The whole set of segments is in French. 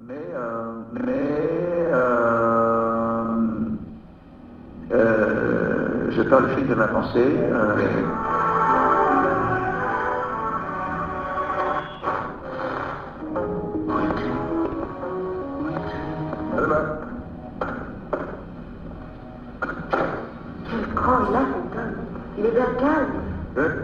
mais, euh, mais euh, euh, je perds le fil de ma pensée. euh. Quel cran il a, cet homme. Il est bien calme.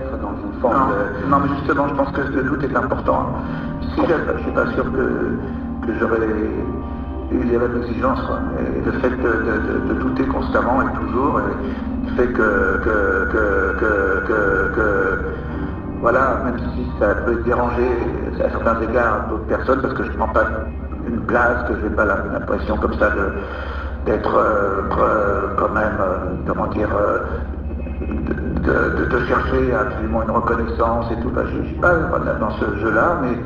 être dans une forme Non, de... non, mais justement, je pense que le doute est important. Si je ne suis pas sûr que, que j'aurais eu les mêmes exigences. Et le fait de, de- de- de douter constamment et toujours et fait que, que, que, que, que- que- voilà, même si ça peut déranger à certains égards d'autres personnes, parce que je ne prends pas une place, que je n'ai pas l'impression comme ça d'être euh, quand même, euh, comment dire, euh, de, de- chercher absolument une reconnaissance et tout. Je ne suis pas dans ce jeu-là, mais,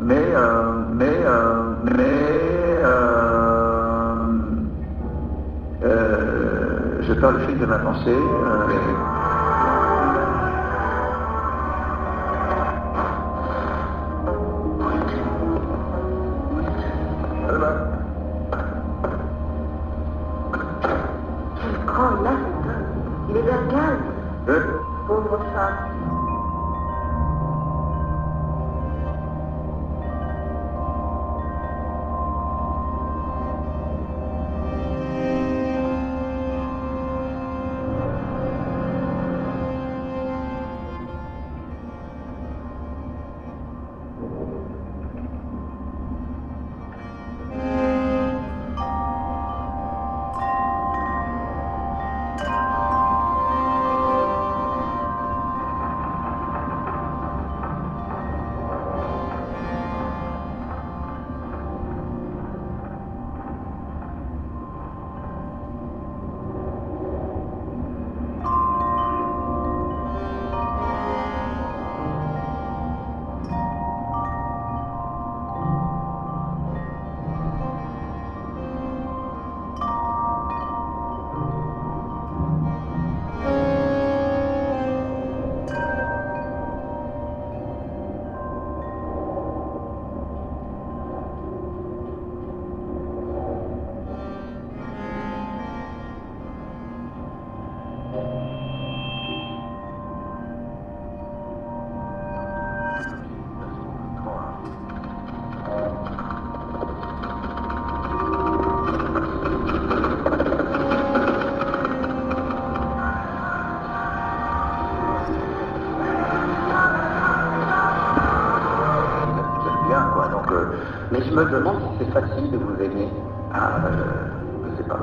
mais, euh, mais, euh, mais, euh, je perds le fil de ma pensée. 我我他 me demande si c'est facile de vous aimer. ah, je ne sais pas.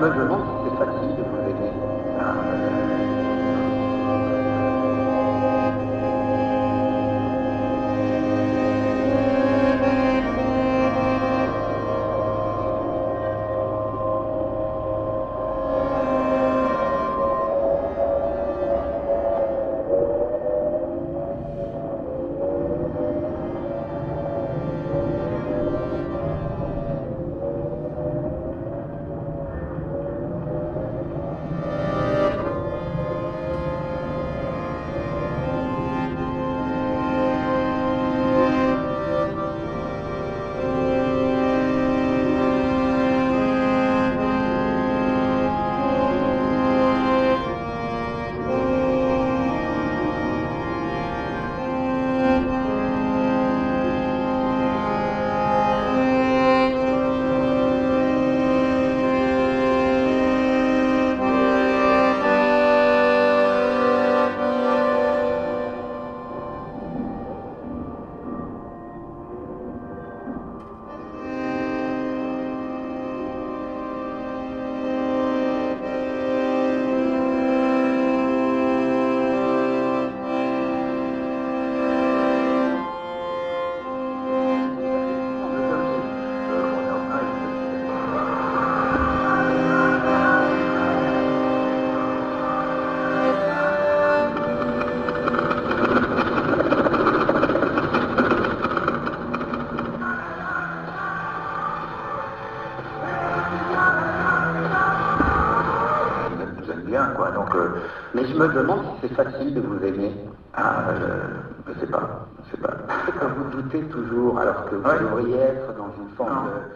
Me demande si c'est facile de vous aimer. Mais je me demande si c'est facile de vous aimer. ah, je ne sais pas, je sais pas. Vous doutez toujours alors que vous Ouais. devriez être dans une forme de...